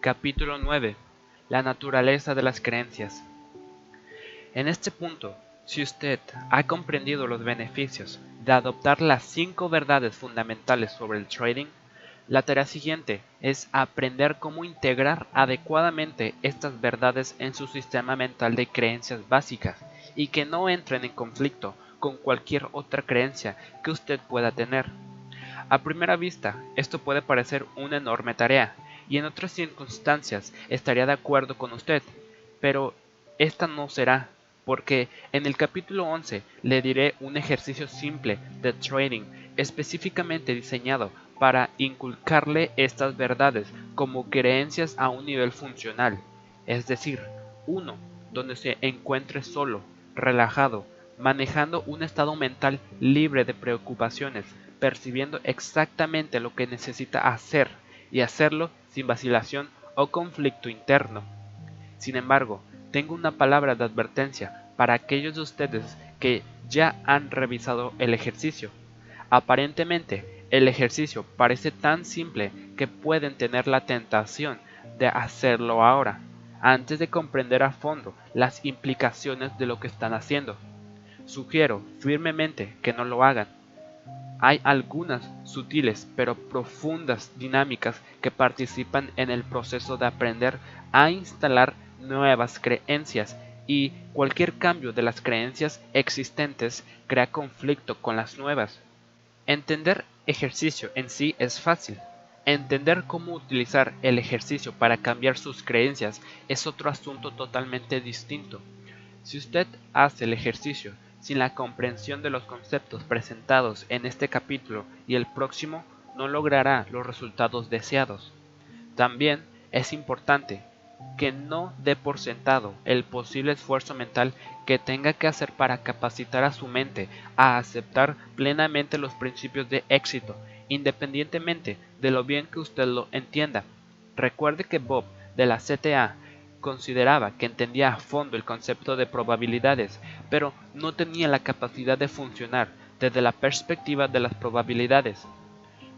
Capítulo 9. La naturaleza de las creencias. En este punto, si usted ha comprendido los beneficios de adoptar las cinco verdades fundamentales sobre el trading, la tarea siguiente es aprender cómo integrar adecuadamente estas verdades en su sistema mental de creencias básicas y que no entren en conflicto con cualquier otra creencia que usted pueda tener. A primera vista, esto puede parecer una enorme tarea, y en otras circunstancias estaría de acuerdo con usted, pero esta no será, porque en el capítulo 11 le diré un ejercicio simple de trading específicamente diseñado para inculcarle estas verdades como creencias a un nivel funcional, es decir, uno donde se encuentre solo, relajado, manejando un estado mental libre de preocupaciones, percibiendo exactamente lo que necesita hacer y hacerlo sin vacilación o conflicto interno. Sin embargo, tengo una palabra de advertencia para aquellos de ustedes que ya han revisado el ejercicio. Aparentemente, el ejercicio parece tan simple que pueden tener la tentación de hacerlo ahora, antes de comprender a fondo las implicaciones de lo que están haciendo. Sugiero firmemente que no lo hagan hay algunas sutiles pero profundas dinámicas que participan en el proceso de aprender a instalar nuevas creencias y cualquier cambio de las creencias existentes crea conflicto con las nuevas. Entender ejercicio en sí es fácil. Entender cómo utilizar el ejercicio para cambiar sus creencias es otro asunto totalmente distinto. Si usted hace el ejercicio sin la comprensión de los conceptos presentados en este capítulo y el próximo, no logrará los resultados deseados. También es importante que no dé por sentado el posible esfuerzo mental que tenga que hacer para capacitar a su mente a aceptar plenamente los principios de éxito, independientemente de lo bien que usted lo entienda. Recuerde que Bob de la CTA consideraba que entendía a fondo el concepto de probabilidades, pero no tenía la capacidad de funcionar desde la perspectiva de las probabilidades.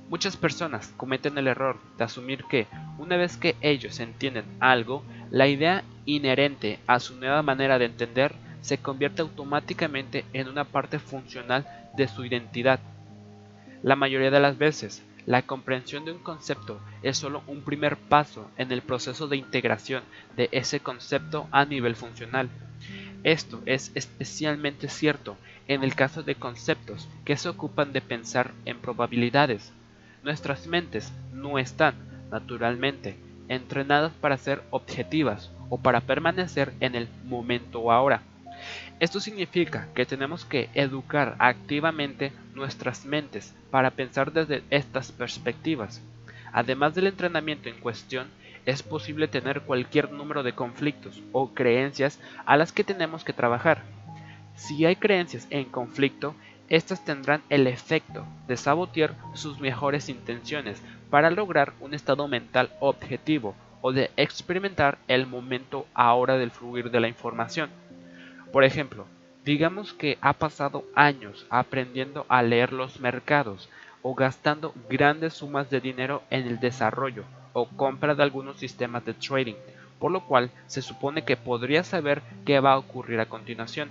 Muchas personas cometen el error de asumir que, una vez que ellos entienden algo, la idea inherente a su nueva manera de entender se convierte automáticamente en una parte funcional de su identidad. La mayoría de las veces, la comprensión de un concepto es solo un primer paso en el proceso de integración de ese concepto a nivel funcional. Esto es especialmente cierto en el caso de conceptos que se ocupan de pensar en probabilidades. Nuestras mentes no están, naturalmente, entrenadas para ser objetivas o para permanecer en el momento ahora. Esto significa que tenemos que educar activamente nuestras mentes para pensar desde estas perspectivas. Además del entrenamiento en cuestión, es posible tener cualquier número de conflictos o creencias a las que tenemos que trabajar. Si hay creencias en conflicto, estas tendrán el efecto de sabotear sus mejores intenciones para lograr un estado mental objetivo o de experimentar el momento ahora del fluir de la información. Por ejemplo, digamos que ha pasado años aprendiendo a leer los mercados o gastando grandes sumas de dinero en el desarrollo o compra de algunos sistemas de trading, por lo cual se supone que podría saber qué va a ocurrir a continuación.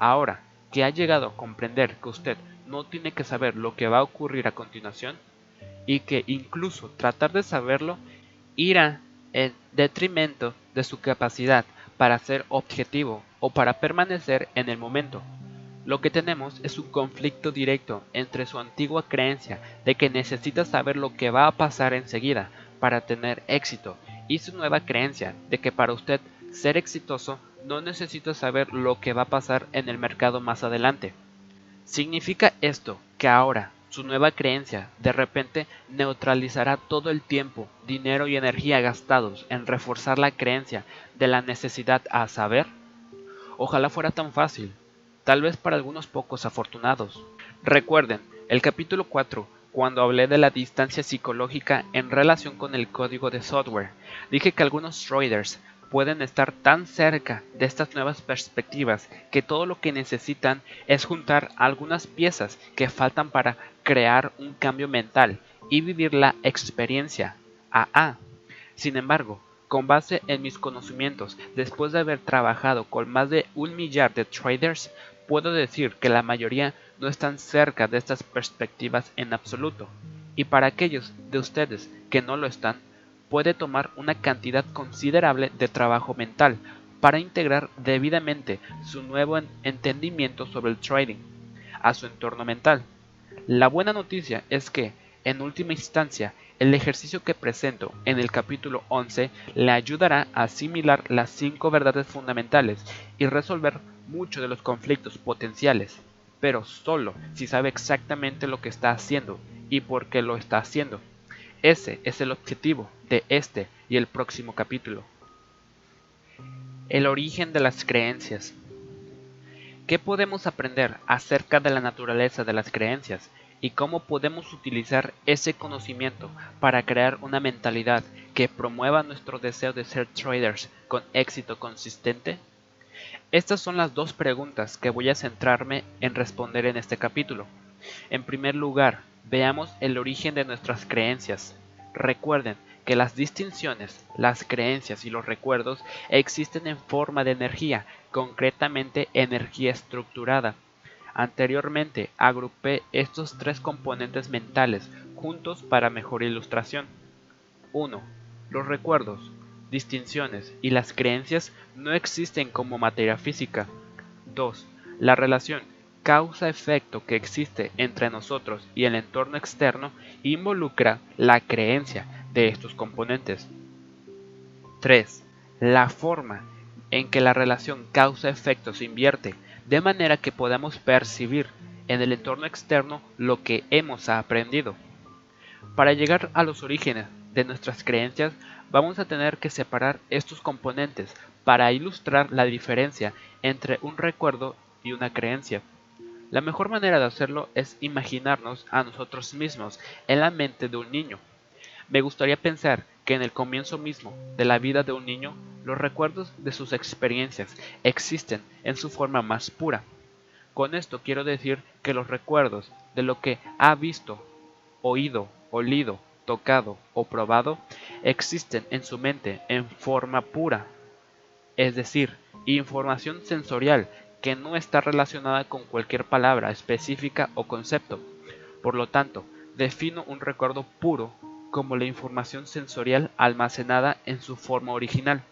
Ahora que ha llegado a comprender que usted no tiene que saber lo que va a ocurrir a continuación y que incluso tratar de saberlo irá en detrimento de su capacidad para ser objetivo o para permanecer en el momento. Lo que tenemos es un conflicto directo entre su antigua creencia de que necesita saber lo que va a pasar enseguida para tener éxito y su nueva creencia de que para usted ser exitoso no necesita saber lo que va a pasar en el mercado más adelante. ¿Significa esto que ahora su nueva creencia de repente neutralizará todo el tiempo, dinero y energía gastados en reforzar la creencia de la necesidad a saber? Ojalá fuera tan fácil, tal vez para algunos pocos afortunados. Recuerden, el capítulo 4, cuando hablé de la distancia psicológica en relación con el código de software, dije que algunos traders pueden estar tan cerca de estas nuevas perspectivas que todo lo que necesitan es juntar algunas piezas que faltan para crear un cambio mental y vivir la experiencia a A. Sin embargo, con base en mis conocimientos, después de haber trabajado con más de un millar de traders, puedo decir que la mayoría no están cerca de estas perspectivas en absoluto. Y para aquellos de ustedes que no lo están, puede tomar una cantidad considerable de trabajo mental para integrar debidamente su nuevo entendimiento sobre el trading a su entorno mental. La buena noticia es que, en última instancia, el ejercicio que presento en el capítulo 11 le ayudará a asimilar las cinco verdades fundamentales y resolver muchos de los conflictos potenciales, pero solo si sabe exactamente lo que está haciendo y por qué lo está haciendo. Ese es el objetivo de este y el próximo capítulo. El origen de las creencias. ¿Qué podemos aprender acerca de la naturaleza de las creencias y cómo podemos utilizar ese conocimiento para crear una mentalidad que promueva nuestro deseo de ser traders con éxito consistente? Estas son las dos preguntas que voy a centrarme en responder en este capítulo. En primer lugar, veamos el origen de nuestras creencias. Recuerden que las distinciones, las creencias y los recuerdos existen en forma de energía, concretamente energía estructurada. Anteriormente agrupé estos tres componentes mentales juntos para mejor ilustración. 1. Los recuerdos, distinciones y las creencias no existen como materia física. 2. La relación causa-efecto que existe entre nosotros y el entorno externo involucra la creencia de estos componentes. 3. La forma en que la relación causa-efecto se invierte, de manera que podamos percibir en el entorno externo lo que hemos aprendido. Para llegar a los orígenes de nuestras creencias, vamos a tener que separar estos componentes para ilustrar la diferencia entre un recuerdo y una creencia. La mejor manera de hacerlo es imaginarnos a nosotros mismos en la mente de un niño. Me gustaría pensar que en el comienzo mismo de la vida de un niño, los recuerdos de sus experiencias existen en su forma más pura. Con esto quiero decir que los recuerdos de lo que ha visto, oído, olido, tocado o probado existen en su mente en forma pura, es decir, información sensorial que no está relacionada con cualquier palabra específica o concepto. Por lo tanto, defino un recuerdo puro como la información sensorial almacenada en su forma original.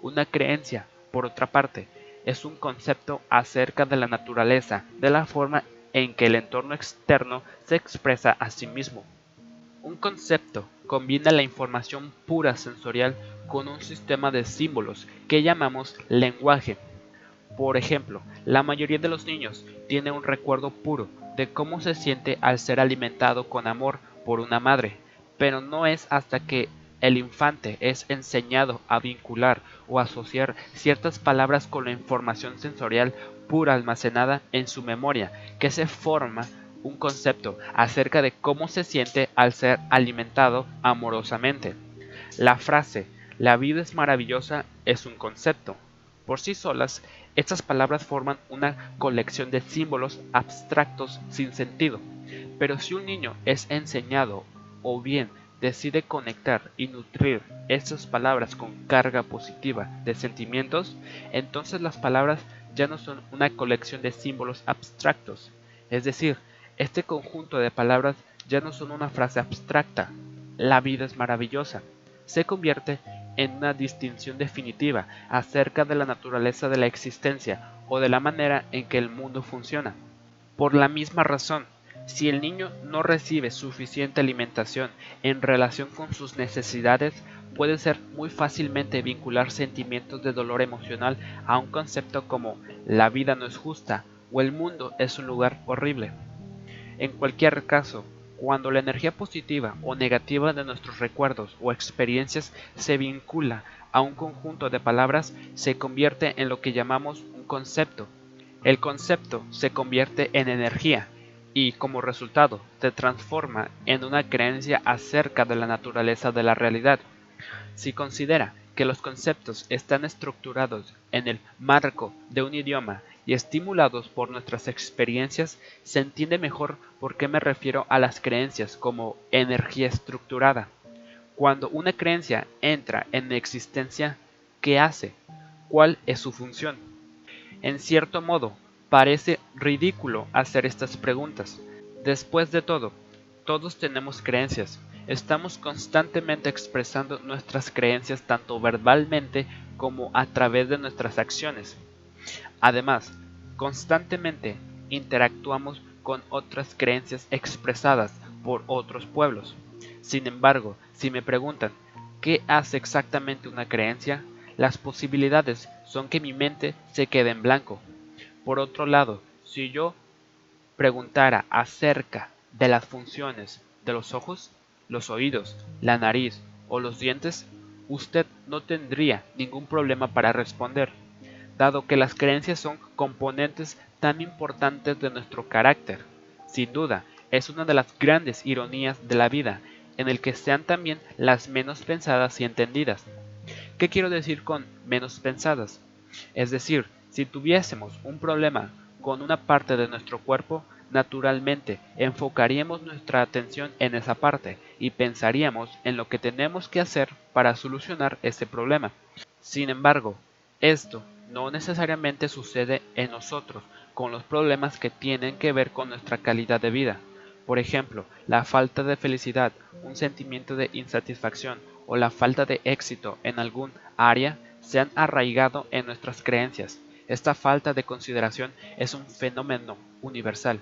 Una creencia, por otra parte, es un concepto acerca de la naturaleza, de la forma en que el entorno externo se expresa a sí mismo. Un concepto combina la información pura sensorial con un sistema de símbolos que llamamos lenguaje. Por ejemplo, la mayoría de los niños tiene un recuerdo puro de cómo se siente al ser alimentado con amor por una madre, pero no es hasta que el infante es enseñado a vincular o asociar ciertas palabras con la información sensorial pura almacenada en su memoria que se forma un concepto acerca de cómo se siente al ser alimentado amorosamente. La frase la vida es maravillosa es un concepto. Por sí solas, estas palabras forman una colección de símbolos abstractos sin sentido. Pero si un niño es enseñado o bien decide conectar y nutrir estas palabras con carga positiva de sentimientos, entonces las palabras ya no son una colección de símbolos abstractos. Es decir, este conjunto de palabras ya no son una frase abstracta. La vida es maravillosa. Se convierte en una distinción definitiva acerca de la naturaleza de la existencia o de la manera en que el mundo funciona. Por la misma razón, si el niño no recibe suficiente alimentación en relación con sus necesidades, puede ser muy fácilmente vincular sentimientos de dolor emocional a un concepto como la vida no es justa o el mundo es un lugar horrible. En cualquier caso, cuando la energía positiva o negativa de nuestros recuerdos o experiencias se vincula a un conjunto de palabras, se convierte en lo que llamamos un concepto. El concepto se convierte en energía y como resultado se transforma en una creencia acerca de la naturaleza de la realidad. Si considera que los conceptos están estructurados en el marco de un idioma y estimulados por nuestras experiencias, se entiende mejor por qué me refiero a las creencias como energía estructurada. Cuando una creencia entra en existencia, ¿qué hace? ¿Cuál es su función? En cierto modo, parece ridículo hacer estas preguntas. Después de todo, todos tenemos creencias. Estamos constantemente expresando nuestras creencias tanto verbalmente como a través de nuestras acciones. Además, constantemente interactuamos con otras creencias expresadas por otros pueblos. Sin embargo, si me preguntan qué hace exactamente una creencia, las posibilidades son que mi mente se quede en blanco. Por otro lado, si yo preguntara acerca de las funciones de los ojos, los oídos, la nariz o los dientes, usted no tendría ningún problema para responder, dado que las creencias son componentes tan importantes de nuestro carácter. Sin duda, es una de las grandes ironías de la vida, en el que sean también las menos pensadas y entendidas. ¿Qué quiero decir con menos pensadas? Es decir, si tuviésemos un problema con una parte de nuestro cuerpo, naturalmente enfocaríamos nuestra atención en esa parte y pensaríamos en lo que tenemos que hacer para solucionar ese problema. Sin embargo, esto no necesariamente sucede en nosotros con los problemas que tienen que ver con nuestra calidad de vida. Por ejemplo, la falta de felicidad, un sentimiento de insatisfacción o la falta de éxito en algún área se han arraigado en nuestras creencias. Esta falta de consideración es un fenómeno universal.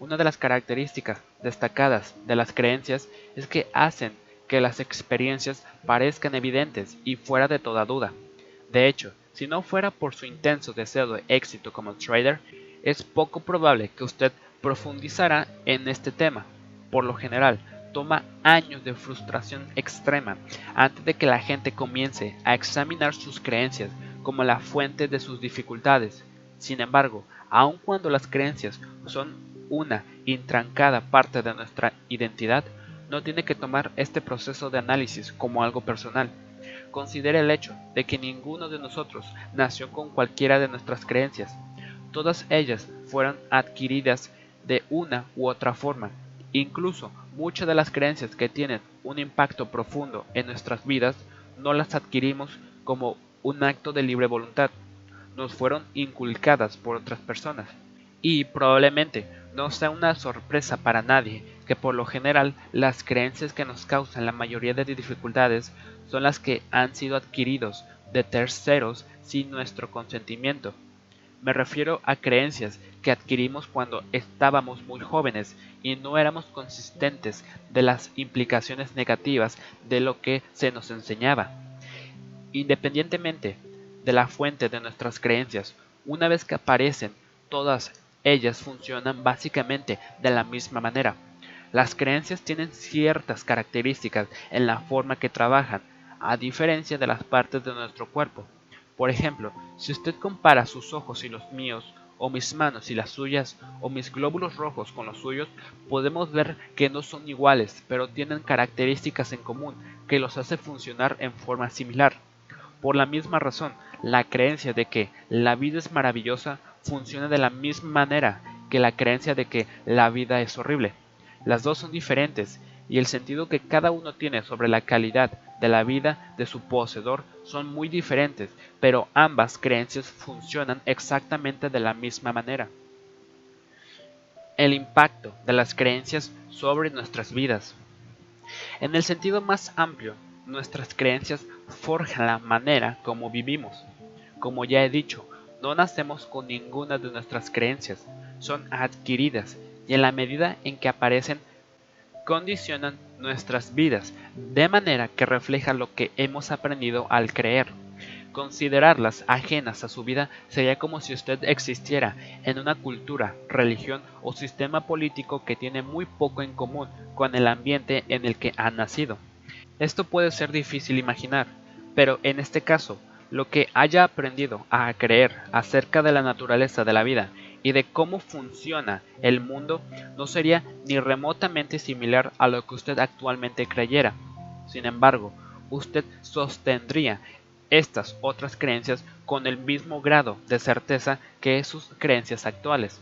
Una de las características destacadas de las creencias es que hacen que las experiencias parezcan evidentes y fuera de toda duda. De hecho, si no fuera por su intenso deseo de éxito como trader, es poco probable que usted profundizara en este tema. Por lo general, toma años de frustración extrema antes de que la gente comience a examinar sus creencias como la fuente de sus dificultades. Sin embargo, aun cuando las creencias son una intrancada parte de nuestra identidad, no tiene que tomar este proceso de análisis como algo personal. Considere el hecho de que ninguno de nosotros nació con cualquiera de nuestras creencias. Todas ellas fueron adquiridas de una u otra forma. Incluso muchas de las creencias que tienen un impacto profundo en nuestras vidas no las adquirimos como un acto de libre voluntad. Nos fueron inculcadas por otras personas. Y probablemente no sea una sorpresa para nadie que por lo general las creencias que nos causan la mayoría de dificultades son las que han sido adquiridos de terceros sin nuestro consentimiento. Me refiero a creencias que adquirimos cuando estábamos muy jóvenes y no éramos consistentes de las implicaciones negativas de lo que se nos enseñaba. Independientemente de la fuente de nuestras creencias, una vez que aparecen todas ellas funcionan básicamente de la misma manera. Las creencias tienen ciertas características en la forma que trabajan, a diferencia de las partes de nuestro cuerpo. Por ejemplo, si usted compara sus ojos y los míos, o mis manos y las suyas, o mis glóbulos rojos con los suyos, podemos ver que no son iguales, pero tienen características en común que los hace funcionar en forma similar. Por la misma razón, la creencia de que la vida es maravillosa funciona de la misma manera que la creencia de que la vida es horrible. Las dos son diferentes y el sentido que cada uno tiene sobre la calidad de la vida de su poseedor son muy diferentes, pero ambas creencias funcionan exactamente de la misma manera. El impacto de las creencias sobre nuestras vidas. En el sentido más amplio, nuestras creencias forjan la manera como vivimos. Como ya he dicho, no nacemos con ninguna de nuestras creencias, son adquiridas y en la medida en que aparecen condicionan nuestras vidas, de manera que refleja lo que hemos aprendido al creer. Considerarlas ajenas a su vida sería como si usted existiera en una cultura, religión o sistema político que tiene muy poco en común con el ambiente en el que ha nacido. Esto puede ser difícil imaginar, pero en este caso lo que haya aprendido a creer acerca de la naturaleza de la vida y de cómo funciona el mundo no sería ni remotamente similar a lo que usted actualmente creyera. Sin embargo, usted sostendría estas otras creencias con el mismo grado de certeza que sus creencias actuales.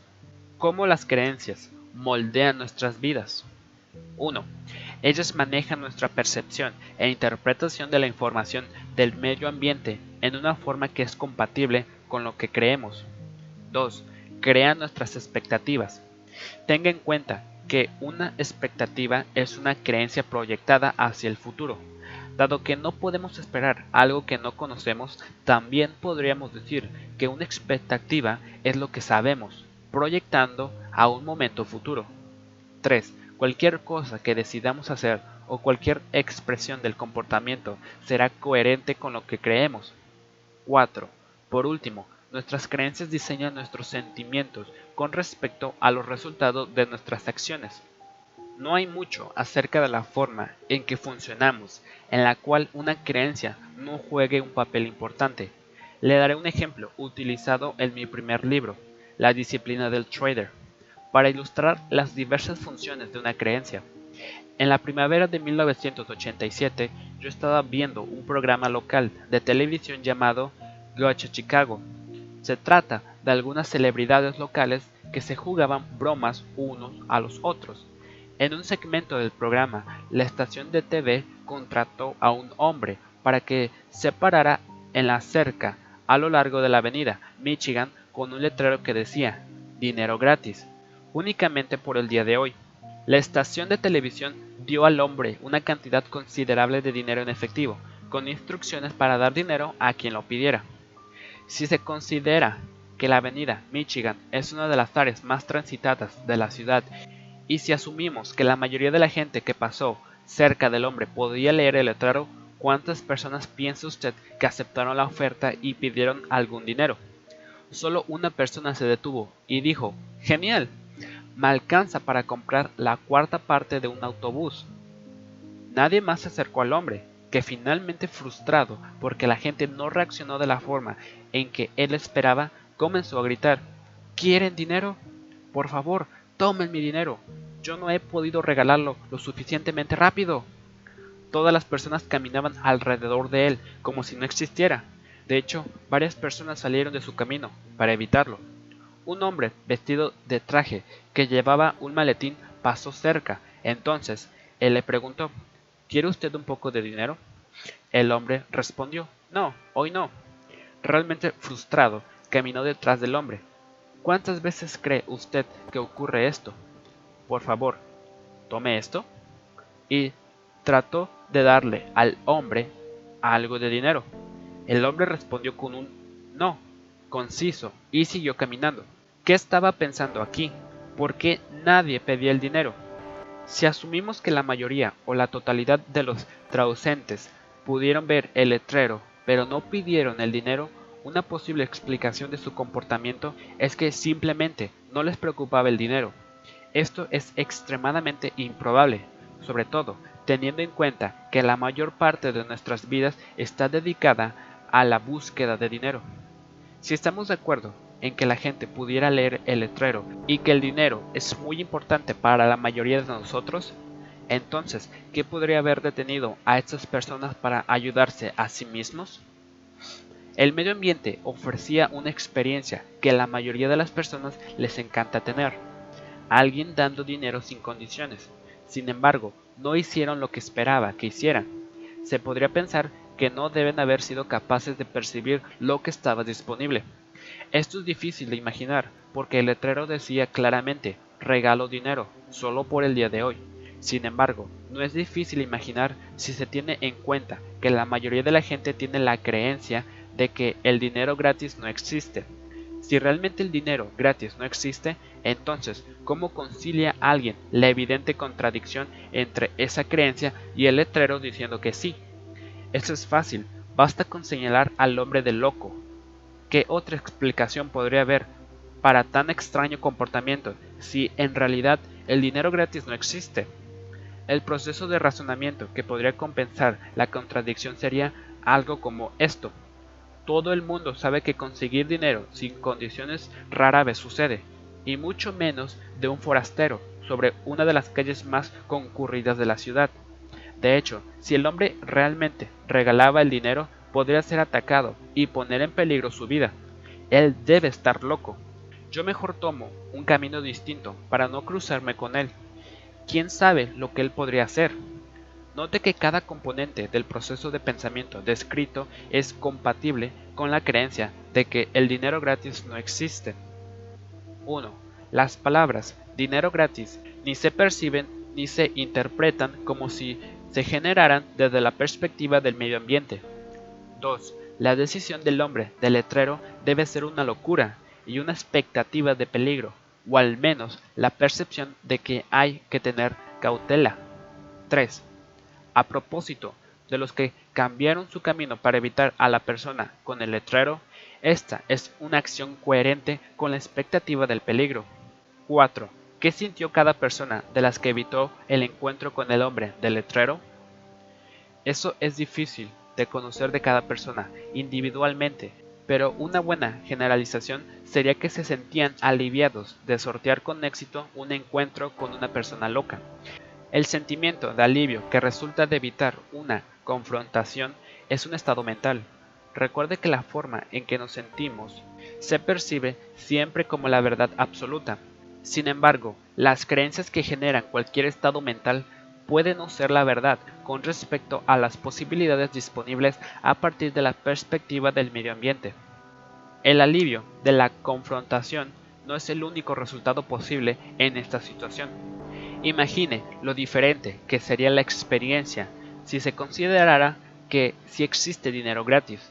¿Cómo las creencias moldean nuestras vidas? 1. Ellas manejan nuestra percepción e interpretación de la información del medio ambiente en una forma que es compatible con lo que creemos. 2. Crean nuestras expectativas. Tenga en cuenta que una expectativa es una creencia proyectada hacia el futuro. Dado que no podemos esperar algo que no conocemos, también podríamos decir que una expectativa es lo que sabemos, proyectando a un momento futuro. 3. Cualquier cosa que decidamos hacer o cualquier expresión del comportamiento será coherente con lo que creemos. 4. Por último, nuestras creencias diseñan nuestros sentimientos con respecto a los resultados de nuestras acciones. No hay mucho acerca de la forma en que funcionamos en la cual una creencia no juegue un papel importante. Le daré un ejemplo utilizado en mi primer libro, La disciplina del trader para ilustrar las diversas funciones de una creencia. En la primavera de 1987 yo estaba viendo un programa local de televisión llamado Gotcha Chicago. Se trata de algunas celebridades locales que se jugaban bromas unos a los otros. En un segmento del programa, la estación de TV contrató a un hombre para que se parara en la cerca a lo largo de la avenida Michigan con un letrero que decía dinero gratis únicamente por el día de hoy. La estación de televisión dio al hombre una cantidad considerable de dinero en efectivo, con instrucciones para dar dinero a quien lo pidiera. Si se considera que la avenida Michigan es una de las áreas más transitadas de la ciudad, y si asumimos que la mayoría de la gente que pasó cerca del hombre podía leer el letrero, ¿cuántas personas piensa usted que aceptaron la oferta y pidieron algún dinero? Solo una persona se detuvo y dijo, Genial, me alcanza para comprar la cuarta parte de un autobús. Nadie más se acercó al hombre, que finalmente frustrado porque la gente no reaccionó de la forma en que él esperaba, comenzó a gritar ¿Quieren dinero? Por favor, tomen mi dinero. Yo no he podido regalarlo lo suficientemente rápido. Todas las personas caminaban alrededor de él como si no existiera. De hecho, varias personas salieron de su camino para evitarlo. Un hombre vestido de traje que llevaba un maletín pasó cerca. Entonces él le preguntó ¿Quiere usted un poco de dinero? El hombre respondió No, hoy no. Realmente frustrado, caminó detrás del hombre. ¿Cuántas veces cree usted que ocurre esto? Por favor, tome esto. Y trató de darle al hombre algo de dinero. El hombre respondió con un no, conciso, y siguió caminando. ¿Qué estaba pensando aquí? ¿Por qué nadie pedía el dinero? Si asumimos que la mayoría o la totalidad de los traducentes pudieron ver el letrero pero no pidieron el dinero, una posible explicación de su comportamiento es que simplemente no les preocupaba el dinero. Esto es extremadamente improbable, sobre todo teniendo en cuenta que la mayor parte de nuestras vidas está dedicada a la búsqueda de dinero. Si estamos de acuerdo en que la gente pudiera leer el letrero y que el dinero es muy importante para la mayoría de nosotros, entonces, ¿qué podría haber detenido a estas personas para ayudarse a sí mismos? El medio ambiente ofrecía una experiencia que la mayoría de las personas les encanta tener. Alguien dando dinero sin condiciones. Sin embargo, no hicieron lo que esperaba que hicieran. Se podría pensar que no deben haber sido capaces de percibir lo que estaba disponible. Esto es difícil de imaginar, porque el letrero decía claramente regalo dinero, solo por el día de hoy. Sin embargo, no es difícil imaginar si se tiene en cuenta que la mayoría de la gente tiene la creencia de que el dinero gratis no existe. Si realmente el dinero gratis no existe, entonces, ¿cómo concilia alguien la evidente contradicción entre esa creencia y el letrero diciendo que sí? Eso es fácil, basta con señalar al hombre de loco, ¿Qué otra explicación podría haber para tan extraño comportamiento si en realidad el dinero gratis no existe? El proceso de razonamiento que podría compensar la contradicción sería algo como esto. Todo el mundo sabe que conseguir dinero sin condiciones rara vez sucede, y mucho menos de un forastero sobre una de las calles más concurridas de la ciudad. De hecho, si el hombre realmente regalaba el dinero, podría ser atacado y poner en peligro su vida. Él debe estar loco. Yo mejor tomo un camino distinto para no cruzarme con él. ¿quién sabe lo que él podría hacer? Note que cada componente del proceso de pensamiento descrito es compatible con la creencia de que el dinero gratis no existe. 1. Las palabras dinero gratis ni se perciben ni se interpretan como si se generaran desde la perspectiva del medio ambiente. 2. La decisión del hombre del letrero debe ser una locura y una expectativa de peligro, o al menos la percepción de que hay que tener cautela. 3. A propósito de los que cambiaron su camino para evitar a la persona con el letrero, esta es una acción coherente con la expectativa del peligro. 4. ¿Qué sintió cada persona de las que evitó el encuentro con el hombre del letrero? Eso es difícil de conocer de cada persona individualmente, pero una buena generalización sería que se sentían aliviados de sortear con éxito un encuentro con una persona loca. El sentimiento de alivio que resulta de evitar una confrontación es un estado mental. Recuerde que la forma en que nos sentimos se percibe siempre como la verdad absoluta. Sin embargo, las creencias que generan cualquier estado mental pueden no ser la verdad con respecto a las posibilidades disponibles a partir de la perspectiva del medio ambiente. El alivio de la confrontación no es el único resultado posible en esta situación. Imagine lo diferente que sería la experiencia si se considerara que si existe dinero gratis.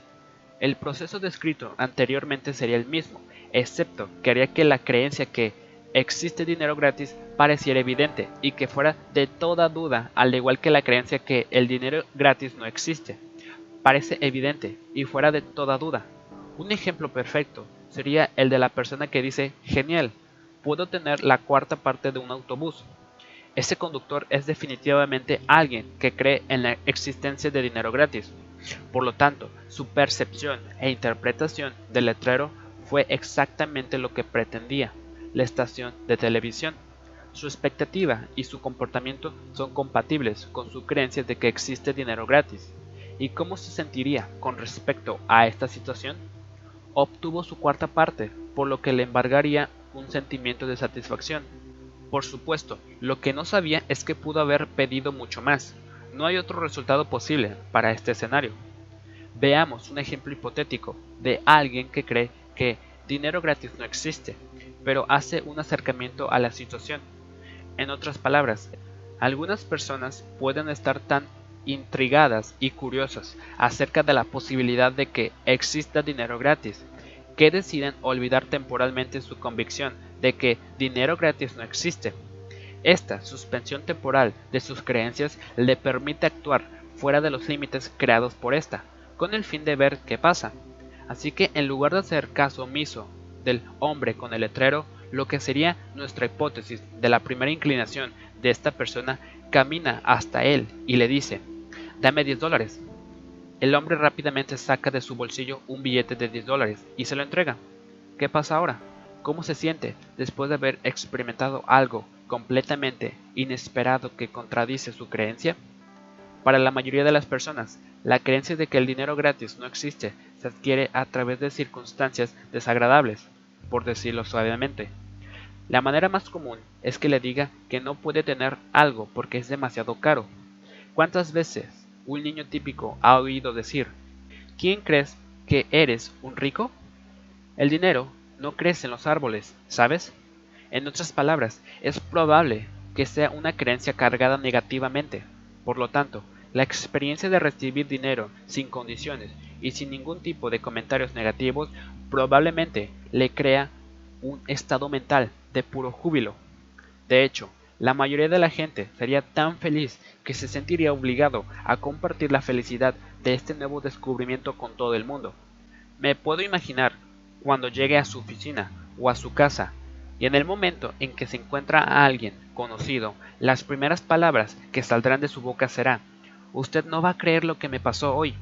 El proceso descrito anteriormente sería el mismo, excepto que haría que la creencia que existe dinero gratis pareciera evidente y que fuera de toda duda, al igual que la creencia que el dinero gratis no existe. Parece evidente y fuera de toda duda. Un ejemplo perfecto sería el de la persona que dice, genial, puedo tener la cuarta parte de un autobús, ese conductor es definitivamente alguien que cree en la existencia de dinero gratis. Por lo tanto, su percepción e interpretación del letrero fue exactamente lo que pretendía la estación de televisión. Su expectativa y su comportamiento son compatibles con su creencia de que existe dinero gratis. ¿Y cómo se sentiría con respecto a esta situación? Obtuvo su cuarta parte, por lo que le embargaría un sentimiento de satisfacción por supuesto, lo que no sabía es que pudo haber pedido mucho más. No hay otro resultado posible para este escenario. Veamos un ejemplo hipotético de alguien que cree que dinero gratis no existe, pero hace un acercamiento a la situación. En otras palabras, algunas personas pueden estar tan intrigadas y curiosas acerca de la posibilidad de que exista dinero gratis, que deciden olvidar temporalmente su convicción de que dinero gratis no existe. Esta suspensión temporal de sus creencias le permite actuar fuera de los límites creados por esta, con el fin de ver qué pasa. Así que en lugar de hacer caso omiso del hombre con el letrero, lo que sería nuestra hipótesis de la primera inclinación de esta persona camina hasta él y le dice, dame 10 dólares. El hombre rápidamente saca de su bolsillo un billete de 10 dólares y se lo entrega. ¿Qué pasa ahora? ¿Cómo se siente después de haber experimentado algo completamente inesperado que contradice su creencia? Para la mayoría de las personas, la creencia de que el dinero gratis no existe se adquiere a través de circunstancias desagradables, por decirlo suavemente. La manera más común es que le diga que no puede tener algo porque es demasiado caro. ¿Cuántas veces un niño típico ha oído decir, ¿quién crees que eres un rico? El dinero no crece en los árboles, ¿sabes? En otras palabras, es probable que sea una creencia cargada negativamente. Por lo tanto, la experiencia de recibir dinero sin condiciones y sin ningún tipo de comentarios negativos probablemente le crea un estado mental de puro júbilo. De hecho, la mayoría de la gente sería tan feliz que se sentiría obligado a compartir la felicidad de este nuevo descubrimiento con todo el mundo. Me puedo imaginar cuando llegue a su oficina o a su casa y en el momento en que se encuentra a alguien conocido, las primeras palabras que saldrán de su boca será Usted no va a creer lo que me pasó hoy.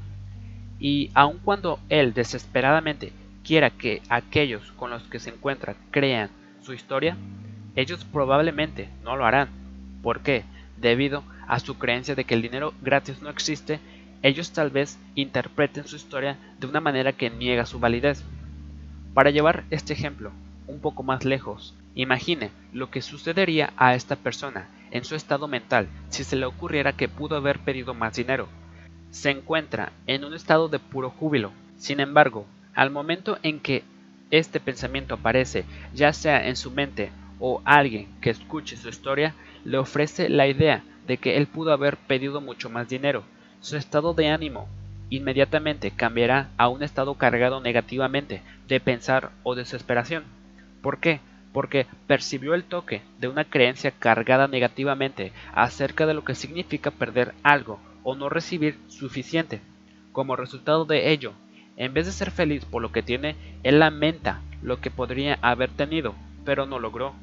Y aun cuando él desesperadamente quiera que aquellos con los que se encuentra crean su historia, ellos probablemente no lo harán. ¿Por qué? Debido a su creencia de que el dinero gratis no existe, ellos tal vez interpreten su historia de una manera que niega su validez. Para llevar este ejemplo un poco más lejos, imagine lo que sucedería a esta persona en su estado mental si se le ocurriera que pudo haber pedido más dinero. Se encuentra en un estado de puro júbilo. Sin embargo, al momento en que este pensamiento aparece, ya sea en su mente o alguien que escuche su historia, le ofrece la idea de que él pudo haber pedido mucho más dinero. Su estado de ánimo inmediatamente cambiará a un estado cargado negativamente de pensar o desesperación. ¿Por qué? Porque percibió el toque de una creencia cargada negativamente acerca de lo que significa perder algo o no recibir suficiente. Como resultado de ello, en vez de ser feliz por lo que tiene, él lamenta lo que podría haber tenido, pero no logró.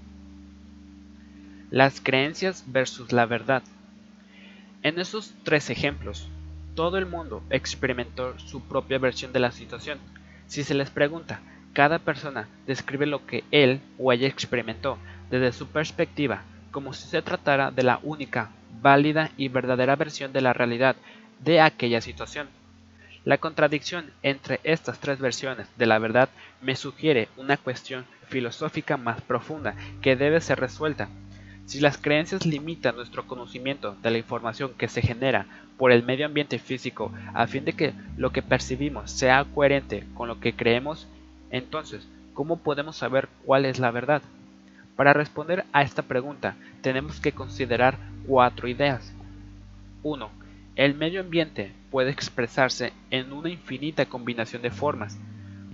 Las creencias versus la verdad. En esos tres ejemplos, todo el mundo experimentó su propia versión de la situación. Si se les pregunta, cada persona describe lo que él o ella experimentó desde su perspectiva, como si se tratara de la única, válida y verdadera versión de la realidad de aquella situación. La contradicción entre estas tres versiones de la verdad me sugiere una cuestión filosófica más profunda que debe ser resuelta si las creencias limitan nuestro conocimiento de la información que se genera por el medio ambiente físico a fin de que lo que percibimos sea coherente con lo que creemos, entonces, ¿cómo podemos saber cuál es la verdad? Para responder a esta pregunta, tenemos que considerar cuatro ideas. 1. El medio ambiente puede expresarse en una infinita combinación de formas,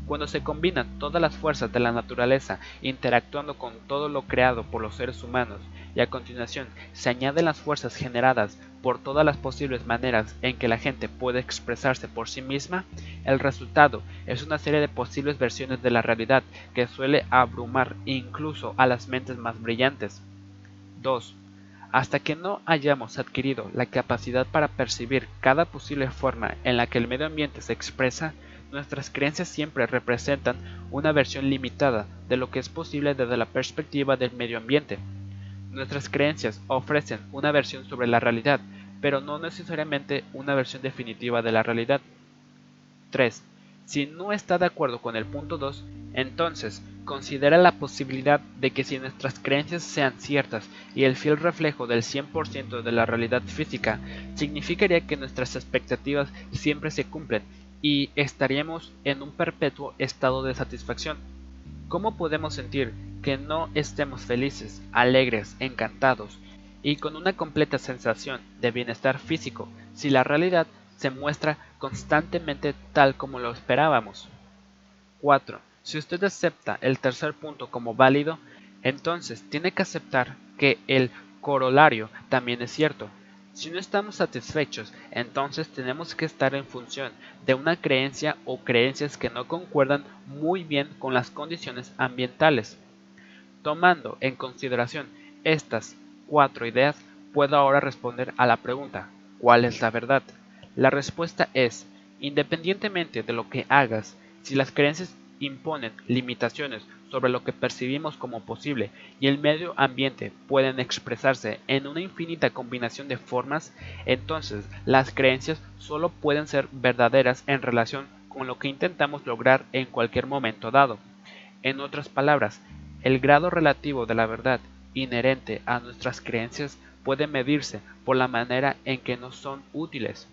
cuando se combinan todas las fuerzas de la naturaleza interactuando con todo lo creado por los seres humanos y a continuación se añaden las fuerzas generadas por todas las posibles maneras en que la gente puede expresarse por sí misma, el resultado es una serie de posibles versiones de la realidad que suele abrumar incluso a las mentes más brillantes. 2. Hasta que no hayamos adquirido la capacidad para percibir cada posible forma en la que el medio ambiente se expresa, nuestras creencias siempre representan una versión limitada de lo que es posible desde la perspectiva del medio ambiente. Nuestras creencias ofrecen una versión sobre la realidad, pero no necesariamente una versión definitiva de la realidad. 3. Si no está de acuerdo con el punto 2, entonces considera la posibilidad de que si nuestras creencias sean ciertas y el fiel reflejo del 100% de la realidad física, significaría que nuestras expectativas siempre se cumplen y estaríamos en un perpetuo estado de satisfacción. ¿Cómo podemos sentir que no estemos felices, alegres, encantados y con una completa sensación de bienestar físico si la realidad se muestra constantemente tal como lo esperábamos? 4. Si usted acepta el tercer punto como válido, entonces tiene que aceptar que el corolario también es cierto, si no estamos satisfechos, entonces tenemos que estar en función de una creencia o creencias que no concuerdan muy bien con las condiciones ambientales. Tomando en consideración estas cuatro ideas, puedo ahora responder a la pregunta ¿cuál es la verdad? La respuesta es, independientemente de lo que hagas, si las creencias imponen limitaciones sobre lo que percibimos como posible y el medio ambiente pueden expresarse en una infinita combinación de formas, entonces las creencias solo pueden ser verdaderas en relación con lo que intentamos lograr en cualquier momento dado. En otras palabras, el grado relativo de la verdad inherente a nuestras creencias puede medirse por la manera en que nos son útiles.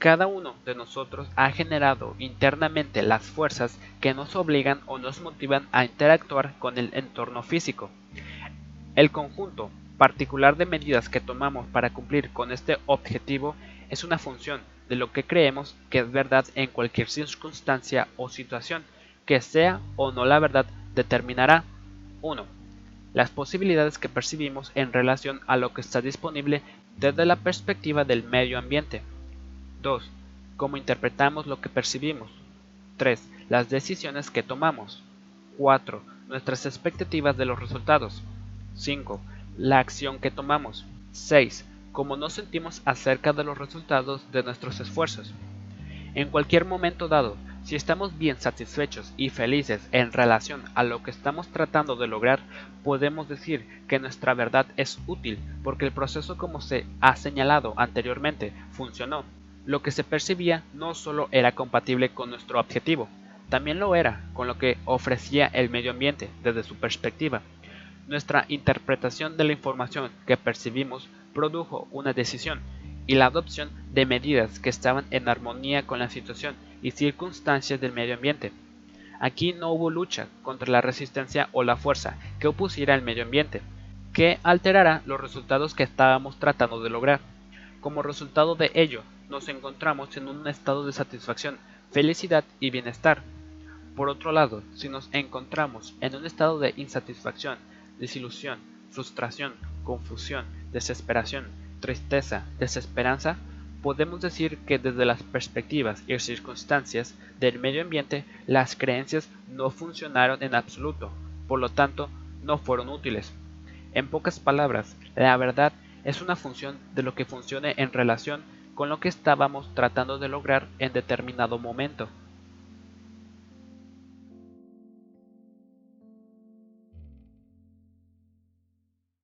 Cada uno de nosotros ha generado internamente las fuerzas que nos obligan o nos motivan a interactuar con el entorno físico. El conjunto particular de medidas que tomamos para cumplir con este objetivo es una función de lo que creemos que es verdad en cualquier circunstancia o situación, que sea o no la verdad determinará 1. Las posibilidades que percibimos en relación a lo que está disponible desde la perspectiva del medio ambiente. 2. Cómo interpretamos lo que percibimos. 3. Las decisiones que tomamos. 4. Nuestras expectativas de los resultados. 5. La acción que tomamos. 6. Cómo nos sentimos acerca de los resultados de nuestros esfuerzos. En cualquier momento dado, si estamos bien satisfechos y felices en relación a lo que estamos tratando de lograr, podemos decir que nuestra verdad es útil porque el proceso como se ha señalado anteriormente funcionó lo que se percibía no solo era compatible con nuestro objetivo, también lo era con lo que ofrecía el medio ambiente desde su perspectiva. nuestra interpretación de la información que percibimos produjo una decisión y la adopción de medidas que estaban en armonía con la situación y circunstancias del medio ambiente. Aquí no hubo lucha contra la resistencia o la fuerza que opusiera al medio ambiente, que alterara los resultados que estábamos tratando de lograr. Como resultado de ello, nos encontramos en un estado de satisfacción, felicidad y bienestar. Por otro lado, si nos encontramos en un estado de insatisfacción, desilusión, frustración, confusión, desesperación, tristeza, desesperanza, podemos decir que desde las perspectivas y circunstancias del medio ambiente las creencias no funcionaron en absoluto, por lo tanto no fueron útiles. En pocas palabras, la verdad es una función de lo que funcione en relación con lo que estábamos tratando de lograr en determinado momento.